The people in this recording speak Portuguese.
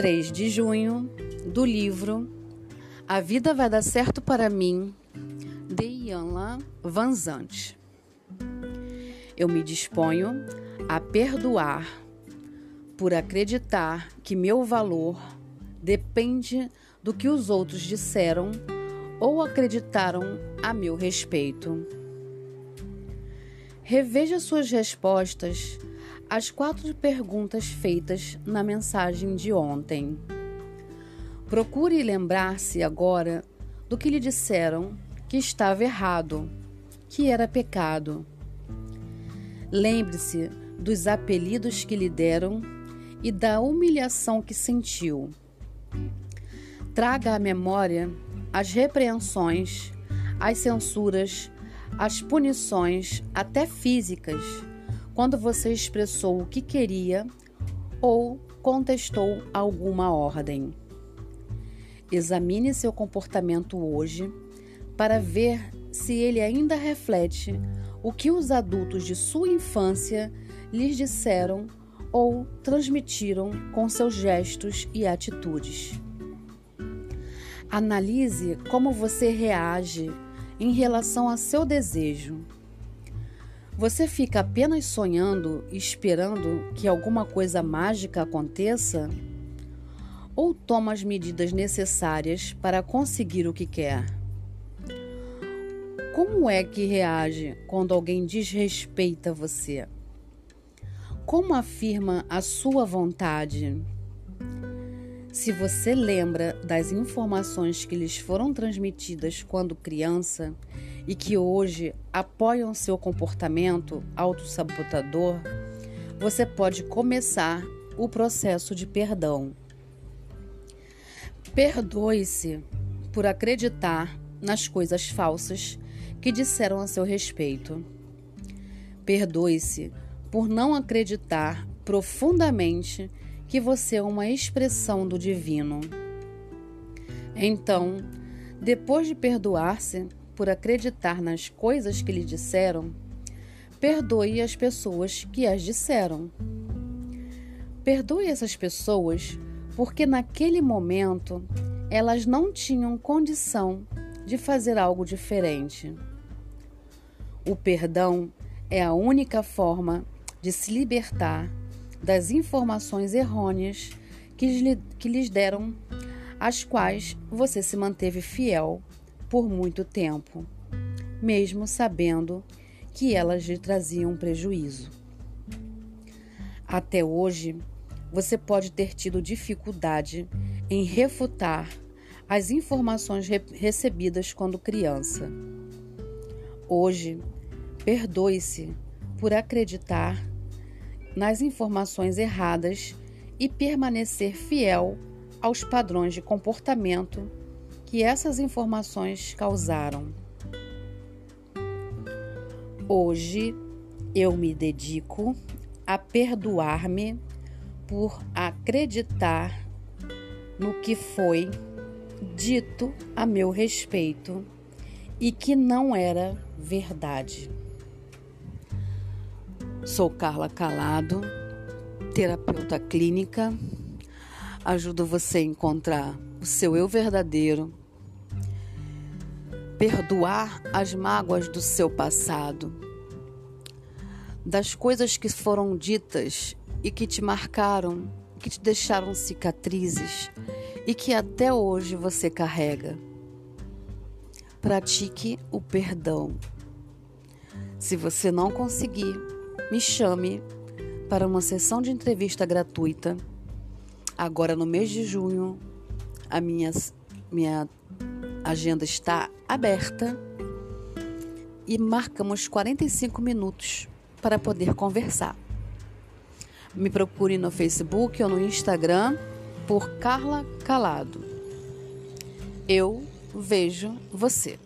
3 de junho, do livro A Vida Vai Dar Certo para Mim, de Ianla Vanzante. Eu me disponho a perdoar por acreditar que meu valor depende do que os outros disseram ou acreditaram a meu respeito. Reveja suas respostas às quatro perguntas feitas na mensagem de ontem. Procure lembrar-se agora do que lhe disseram que estava errado, que era pecado. Lembre-se dos apelidos que lhe deram e da humilhação que sentiu. Traga à memória as repreensões, as censuras, as punições, até físicas, quando você expressou o que queria ou contestou alguma ordem. Examine seu comportamento hoje para ver se ele ainda reflete o que os adultos de sua infância lhes disseram ou transmitiram com seus gestos e atitudes. Analise como você reage em relação a seu desejo. Você fica apenas sonhando esperando que alguma coisa mágica aconteça? Ou toma as medidas necessárias para conseguir o que quer? Como é que reage quando alguém desrespeita você? Como afirma a sua vontade? Se você lembra das informações que lhes foram transmitidas quando criança e que hoje apoiam seu comportamento autossabotador, você pode começar o processo de perdão. Perdoe-se por acreditar nas coisas falsas que disseram a seu respeito. Perdoe-se por não acreditar profundamente que você é uma expressão do divino. Então, depois de perdoar-se por acreditar nas coisas que lhe disseram, perdoe as pessoas que as disseram. Perdoe essas pessoas porque naquele momento elas não tinham condição de fazer algo diferente. O perdão é a única forma de se libertar das informações errôneas que, que lhes deram, às quais você se manteve fiel por muito tempo, mesmo sabendo que elas lhe traziam prejuízo. Até hoje, você pode ter tido dificuldade em refutar as informações re recebidas quando criança. Hoje, perdoe-se por acreditar nas informações erradas e permanecer fiel aos padrões de comportamento que essas informações causaram. Hoje eu me dedico a perdoar-me por acreditar no que foi dito a meu respeito e que não era verdade. Sou Carla Calado, terapeuta clínica. Ajudo você a encontrar o seu eu verdadeiro, perdoar as mágoas do seu passado, das coisas que foram ditas e que te marcaram, que te deixaram cicatrizes e que até hoje você carrega. Pratique o perdão. Se você não conseguir, me chame para uma sessão de entrevista gratuita. Agora no mês de junho, a minha, minha agenda está aberta e marcamos 45 minutos para poder conversar. Me procure no Facebook ou no Instagram por Carla Calado. Eu vejo você.